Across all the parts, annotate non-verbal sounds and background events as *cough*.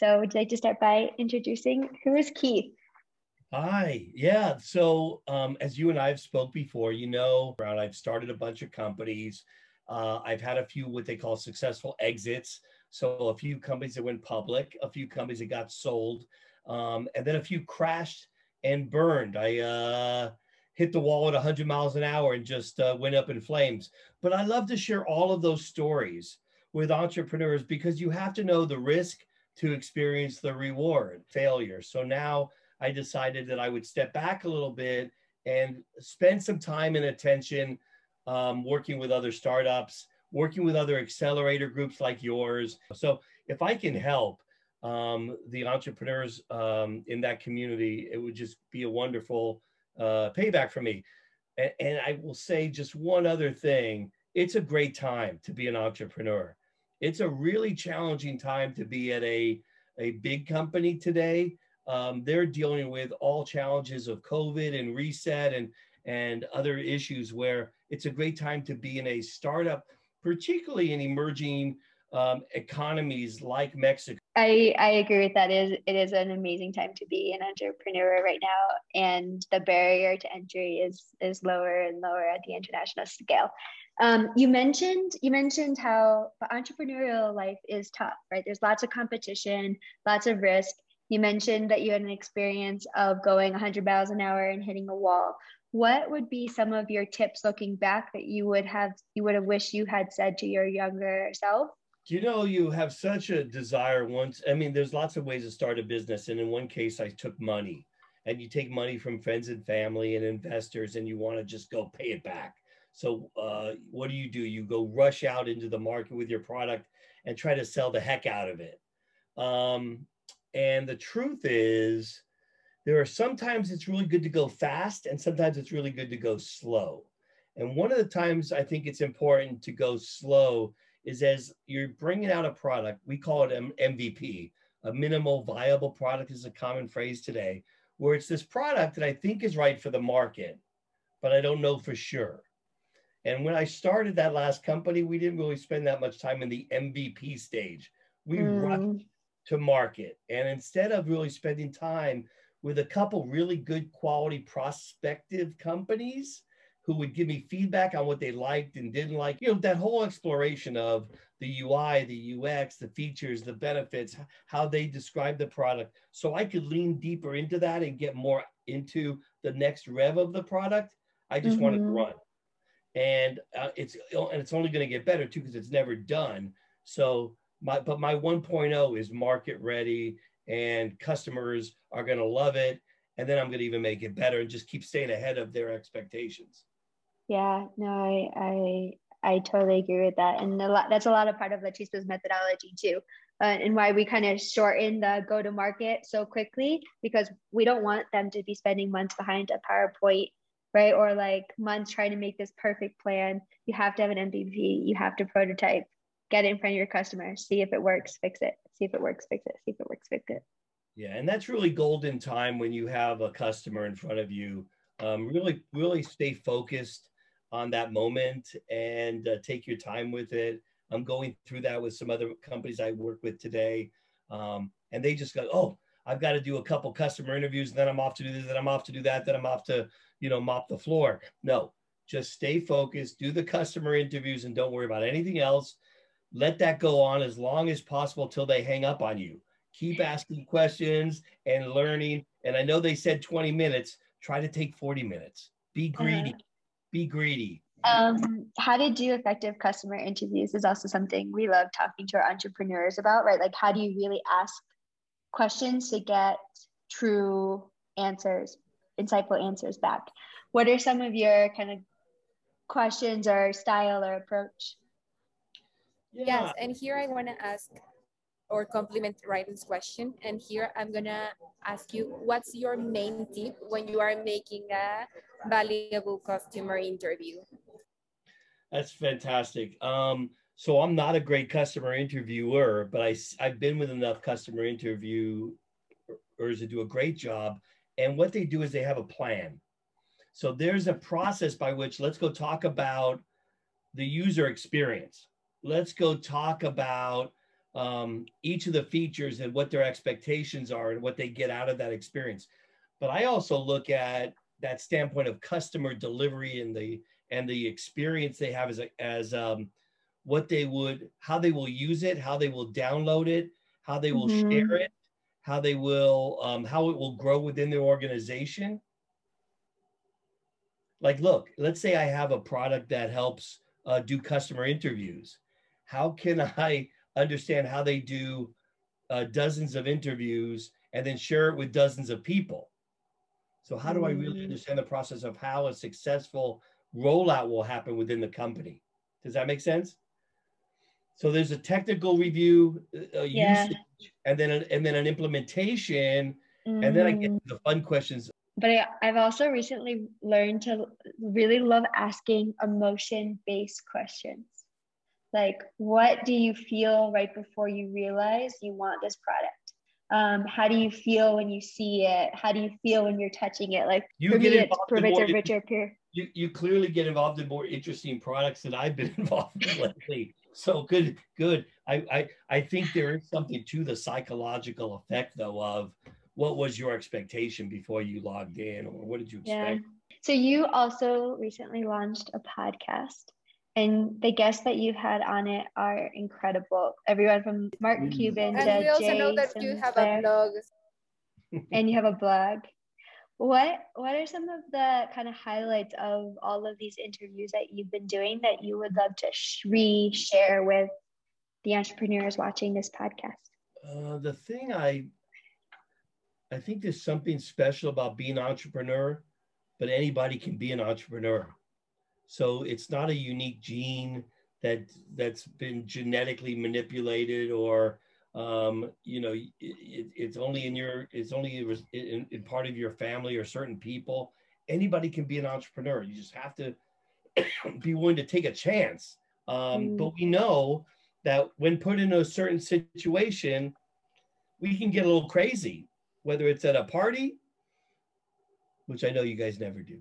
So would you like to start by introducing who is Keith? Hi. Yeah. So um, as you and I have spoke before, you know, I've started a bunch of companies. Uh, I've had a few what they call successful exits. So a few companies that went public, a few companies that got sold, um, and then a few crashed and burned. I uh, hit the wall at 100 miles an hour and just uh, went up in flames. But I love to share all of those stories with entrepreneurs because you have to know the risk to experience the reward failure. So now I decided that I would step back a little bit and spend some time and attention um, working with other startups, working with other accelerator groups like yours. So if I can help um, the entrepreneurs um, in that community, it would just be a wonderful uh, payback for me. And, and I will say just one other thing. It's a great time to be an entrepreneur. It's a really challenging time to be at a, a big company today um, they're dealing with all challenges of COVID and reset and and other issues where it's a great time to be in a startup, particularly in emerging um, economies like Mexico. I, I agree with that. It is it is an amazing time to be an entrepreneur right now, and the barrier to entry is is lower and lower at the international scale. Um, you mentioned you mentioned how entrepreneurial life is tough, right? There's lots of competition, lots of risk, you mentioned that you had an experience of going 100 miles an hour and hitting a wall. What would be some of your tips looking back that you would have you would have wished you had said to your younger self? You know, you have such a desire once. I mean, there's lots of ways to start a business. And in one case, I took money and you take money from friends and family and investors and you want to just go pay it back. So, uh, what do you do? You go rush out into the market with your product and try to sell the heck out of it. Um, and the truth is, there are sometimes it's really good to go fast, and sometimes it's really good to go slow. And one of the times I think it's important to go slow is as you're bringing out a product, we call it an MVP, a minimal viable product is a common phrase today, where it's this product that I think is right for the market, but I don't know for sure. And when I started that last company, we didn't really spend that much time in the MVP stage. We mm. rushed to market. And instead of really spending time with a couple really good quality prospective companies who would give me feedback on what they liked and didn't like, you know, that whole exploration of the UI, the UX, the features, the benefits, how they describe the product. So I could lean deeper into that and get more into the next rev of the product. I just mm-hmm. wanted to mm-hmm. run. And uh, it's and it's only going to get better too because it's never done. So my but my 1.0 is market ready and customers are going to love it and then i'm going to even make it better and just keep staying ahead of their expectations yeah no i i i totally agree with that and a lot that's a lot of part of the chispa's methodology too uh, and why we kind of shorten the go to market so quickly because we don't want them to be spending months behind a powerpoint right or like months trying to make this perfect plan you have to have an mvp you have to prototype get it in front of your customer, see if it works, fix it, see if it works, fix it, see if it works, fix it. Yeah, and that's really golden time when you have a customer in front of you. Um, really, really stay focused on that moment and uh, take your time with it. I'm going through that with some other companies I work with today, um, and they just go, "Oh, I've got to do a couple customer interviews, and then I'm off to do this, then I'm off to do that, then I'm off to, you know, mop the floor." No, just stay focused, do the customer interviews, and don't worry about anything else let that go on as long as possible till they hang up on you. Keep asking questions and learning. And I know they said 20 minutes, try to take 40 minutes. Be greedy. Uh, Be greedy. Um, how to do effective customer interviews is also something we love talking to our entrepreneurs about, right? Like, how do you really ask questions to get true answers, insightful answers back? What are some of your kind of questions or style or approach? Yeah. Yes, and here I want to ask or compliment Ryden's question. And here I'm gonna ask you, what's your main tip when you are making a valuable customer interview? That's fantastic. Um, so I'm not a great customer interviewer, but I, I've been with enough customer interviewers to do a great job. And what they do is they have a plan. So there's a process by which let's go talk about the user experience let's go talk about um, each of the features and what their expectations are and what they get out of that experience. But I also look at that standpoint of customer delivery and the and the experience they have as a, as um, what they would how they will use it, how they will download it, how they will mm-hmm. share it, how they will um, how it will grow within their organization. Like, look, let's say I have a product that helps uh, do customer interviews. How can *laughs* I understand how they do uh, dozens of interviews and then share it with dozens of people? So, how do I really mm. understand the process of how a successful rollout will happen within the company? Does that make sense? So there's a technical review, uh, yeah. usage, and then a, and then an implementation, mm. and then I get mm. the fun questions. But I, I've also recently learned to really love asking emotion-based questions. Like, what do you feel right before you realize you want this product? Um, how do you feel when you see it? How do you feel when you're touching it? Like you for get me, it's richer, richer, pure. You, you clearly get involved in more interesting products than I've been *laughs* involved in lately. So good, good. I, I I think there is something to the psychological effect though of what was your expectation before you logged in or what did you expect? Yeah. So you also recently launched a podcast and the guests that you've had on it are incredible. Everyone from Mark mm. Cuban and to we also Jay know that you have a blog. *laughs* *laughs* and you have a blog. What What are some of the kind of highlights of all of these interviews that you've been doing that you would love to sh- re-share with the entrepreneurs watching this podcast? Uh, the thing I I think there's something special about being an entrepreneur, but anybody can be an entrepreneur. So it's not a unique gene that that's been genetically manipulated or um, you know it, it's only in your it's only in, in, part of your family or certain people. Anybody can be an entrepreneur. You just have to *coughs* be willing to take a chance. Um, mm. But we know that when put in a certain situation, we can get a little crazy, whether it's at a party, which I know you guys never do,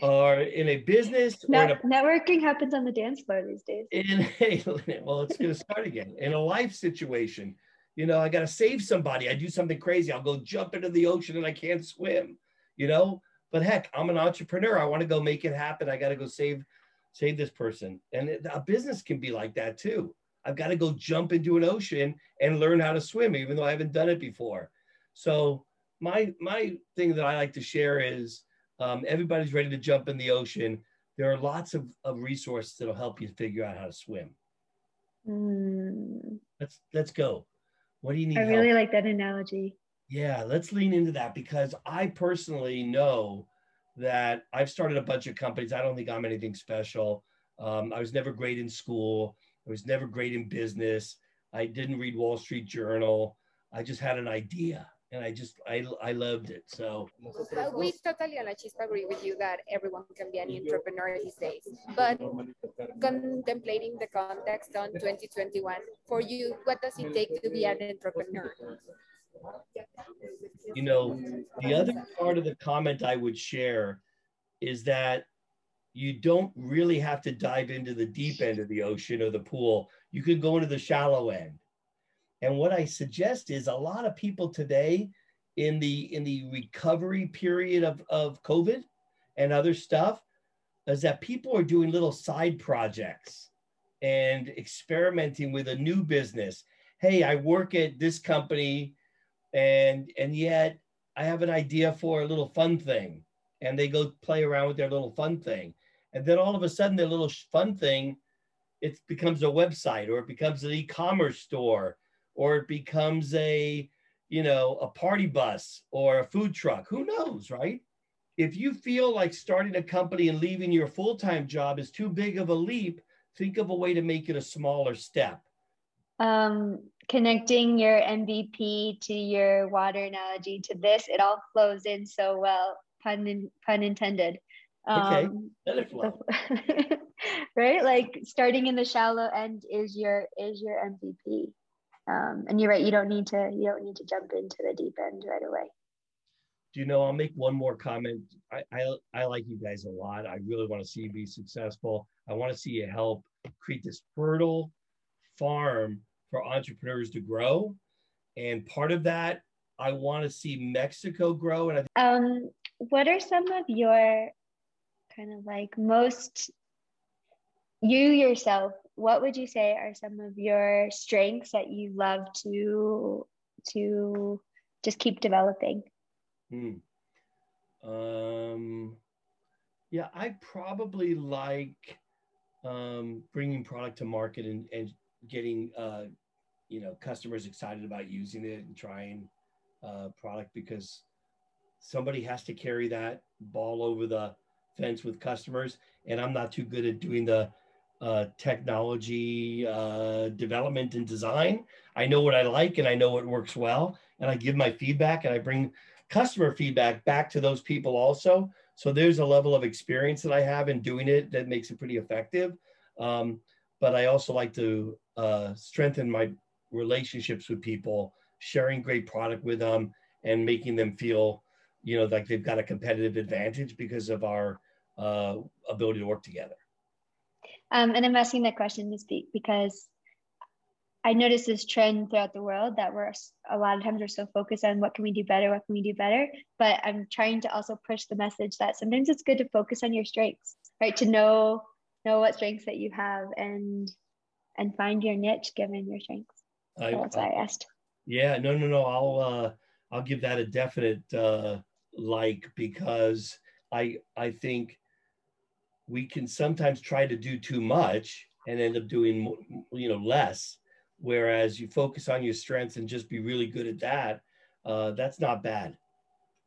or in a business Net- a, networking happens on the dance floor these days. In *laughs* a, well it's going to start again. In a life situation you know i got to save somebody. I do something crazy. I'll go jump into the ocean and i can't swim you know? But heck i'm an entrepreneur. I want to go make it happen. I got to go save save this person. And it, a business can be like that too. I've got to go jump into an ocean and learn how to swim even though i haven't done it before. So my my thing that i like to share is um, everybody's ready to jump in the ocean. There are lots of, of resources that'll help you figure out how to swim. Mm. Let's let's go. What do you need? I really like that analogy. Yeah, let's lean into that because I personally know that I've started a bunch of companies. I don't think I'm anything special. Um, I was never great in school. I was never great in business. I didn't read Wall Street Journal. I just had an idea and I just I I loved it. So uh, we totally and a chispa agree with you that everyone can be an entrepreneur these days. But contemplating the context on 2021, for you, what does it take to be an entrepreneur? You know, the other part of the comment I would share is that you don't really have to dive into the deep end of the ocean or the pool. You can go into the shallow end and what I suggest is a lot of people today in the in the recovery period of, of COVID and other stuff is that people are doing little side projects and experimenting with a new business. Hey, I work at this company and and yet I have an idea for a little fun thing. And they go play around with their little fun thing. And then all of a sudden their little fun thing it becomes a website or it becomes an e-commerce store or it becomes a you know a party bus or a food truck. Who knows right? If you feel like starting a company and leaving your full-time job is too big of a leap think of a way to make it a smaller step. Um, connecting your mvp to your water analogy to this it all flows in so well pun, in, pun intended. Um, okay. *laughs* right? Like starting in the shallow end is your is your mvp um, and you're right, you don't need to you don't need to jump into the deep end right away. Do you know? I'll make one more comment. I, I, I like you guys a lot. I really want to see you be successful. I want to see you help create this fertile farm for entrepreneurs to grow. And part of that, I want to see Mexico grow. And I um, what are some of your kind of like most you yourself what would you say are some of your strengths that you love to to just keep developing hmm. um yeah i probably like um bringing product to market and, and getting uh you know customers excited about using it and trying uh product because somebody has to carry that ball over the fence with customers and i'm not too good at doing the uh, technology uh, development and design. I know what I like and I know what works well, and I give my feedback and I bring customer feedback back to those people also. So there's a level of experience that I have in doing it that makes it pretty effective. Um, but I also like to uh, strengthen my relationships with people, sharing great product with them, and making them feel, you know, like they've got a competitive advantage because of our uh, ability to work together. Um, and I'm asking that question to speak because I noticed this trend throughout the world that we're a lot of times we're so focused on what can we do better, what can we do better. But I'm trying to also push the message that sometimes it's good to focus on your strengths, right? To know know what strengths that you have and and find your niche given your strengths. I, so that's why I asked. Yeah, no, no, no. I'll uh, I'll give that a definite uh, like because I I think we can sometimes try to do too much and end up doing you know less. Whereas you focus on your strengths and just be really good at that uh, that's not bad.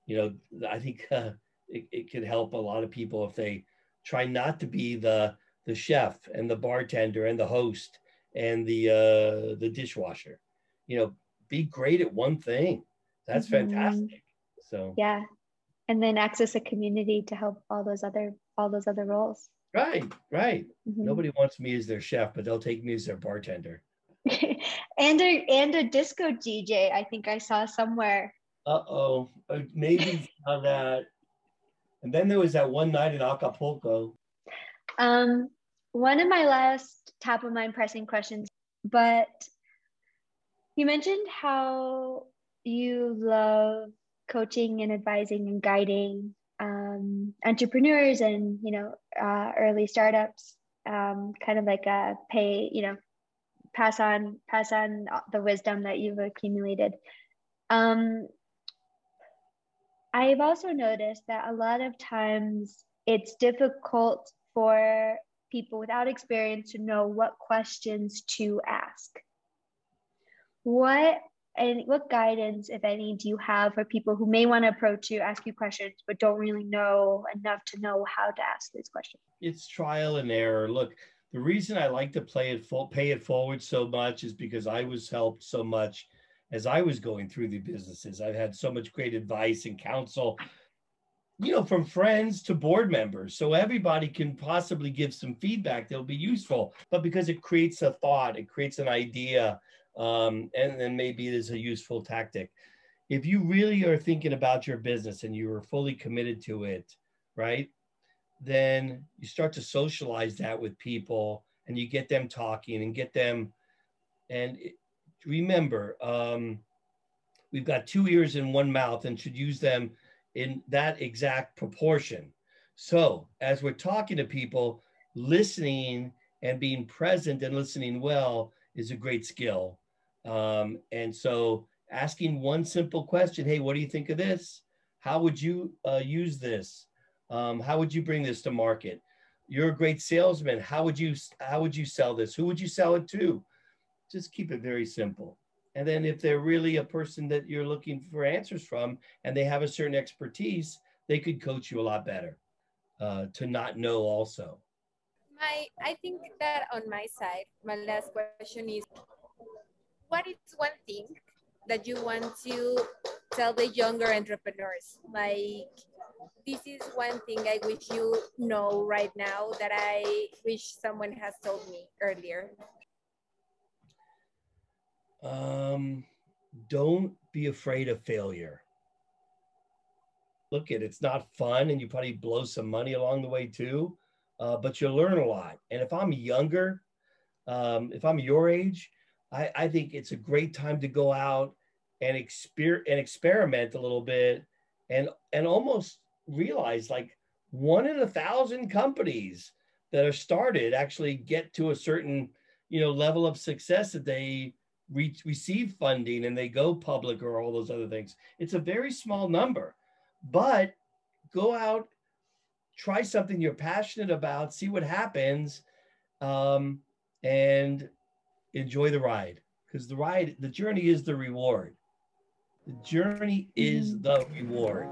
You know i think *laughs* uh, it, it could help a lot of people if they try not to be the the chef and the bartender and the host and the uh, the dishwasher. You know be great at one thing. That's mm-hmm. fantastic. So yeah. And then access a community to help all those other all those other roles. Right, right. Mm-hmm. Nobody wants me as their chef, but they'll take me as their bartender. *laughs* and a and a disco DJ. I think I saw somewhere. Uh oh, maybe *laughs* saw that. And then there was that one night in Acapulco. Um, one of my last top of mind pressing questions, but you mentioned how you love coaching and advising and guiding um, entrepreneurs and you know uh, early startups um, kind of like a pay you know pass on pass on the wisdom that you've accumulated. Um, i've also noticed that a lot of times it's difficult for people without experience to know what questions to ask. What and what guidance, if any, do you have for people who may want to approach you, ask you questions, but don't really know enough to know how to ask these questions? It's trial and error. Look, the reason I like to play it full, pay it forward so much is because I was helped so much as I was going through the businesses. I've had so much great advice and counsel, you know, from friends to board members. So everybody can possibly give some feedback that'll be useful. But because it creates a thought, it creates an idea, um, and then maybe it is a useful tactic. If you really are thinking about your business and you are fully committed to it, right? Then you start to socialize that with people and you get them talking and get them. And it, remember, um, we've got two ears and one mouth and should use them in that exact proportion. So as we're talking to people, listening and being present and listening well is a great skill. Um, and so asking one simple question, hey, what do you think of this? How would you uh, use this? Um, how would you bring this to market? You're a great salesman. How would you how would you sell this? Who would you sell it to? Just keep it very simple. And then if they're really a person that you're looking for answers from and they have a certain expertise, they could coach you a lot better uh, to not know also. My, I think that on my side, my last question is what is one thing that you want to tell the younger entrepreneurs? Like, this is one thing I wish you know right now that I wish someone has told me earlier. Um, don't be afraid of failure. Look, it it's not fun, and you probably blow some money along the way too, uh, but you'll learn a lot. And if I'm younger, um, if I'm your age, I, I think it's a great time to go out and exper- and experiment a little bit and and almost realize like one in a thousand companies that are started actually get to a certain you know level of success that they reach receive funding and they go public or all those other things. It's a very small number but go out try something you're passionate about see what happens um, and enjoy the ride because the ride the journey is the reward the journey is mm-hmm. the reward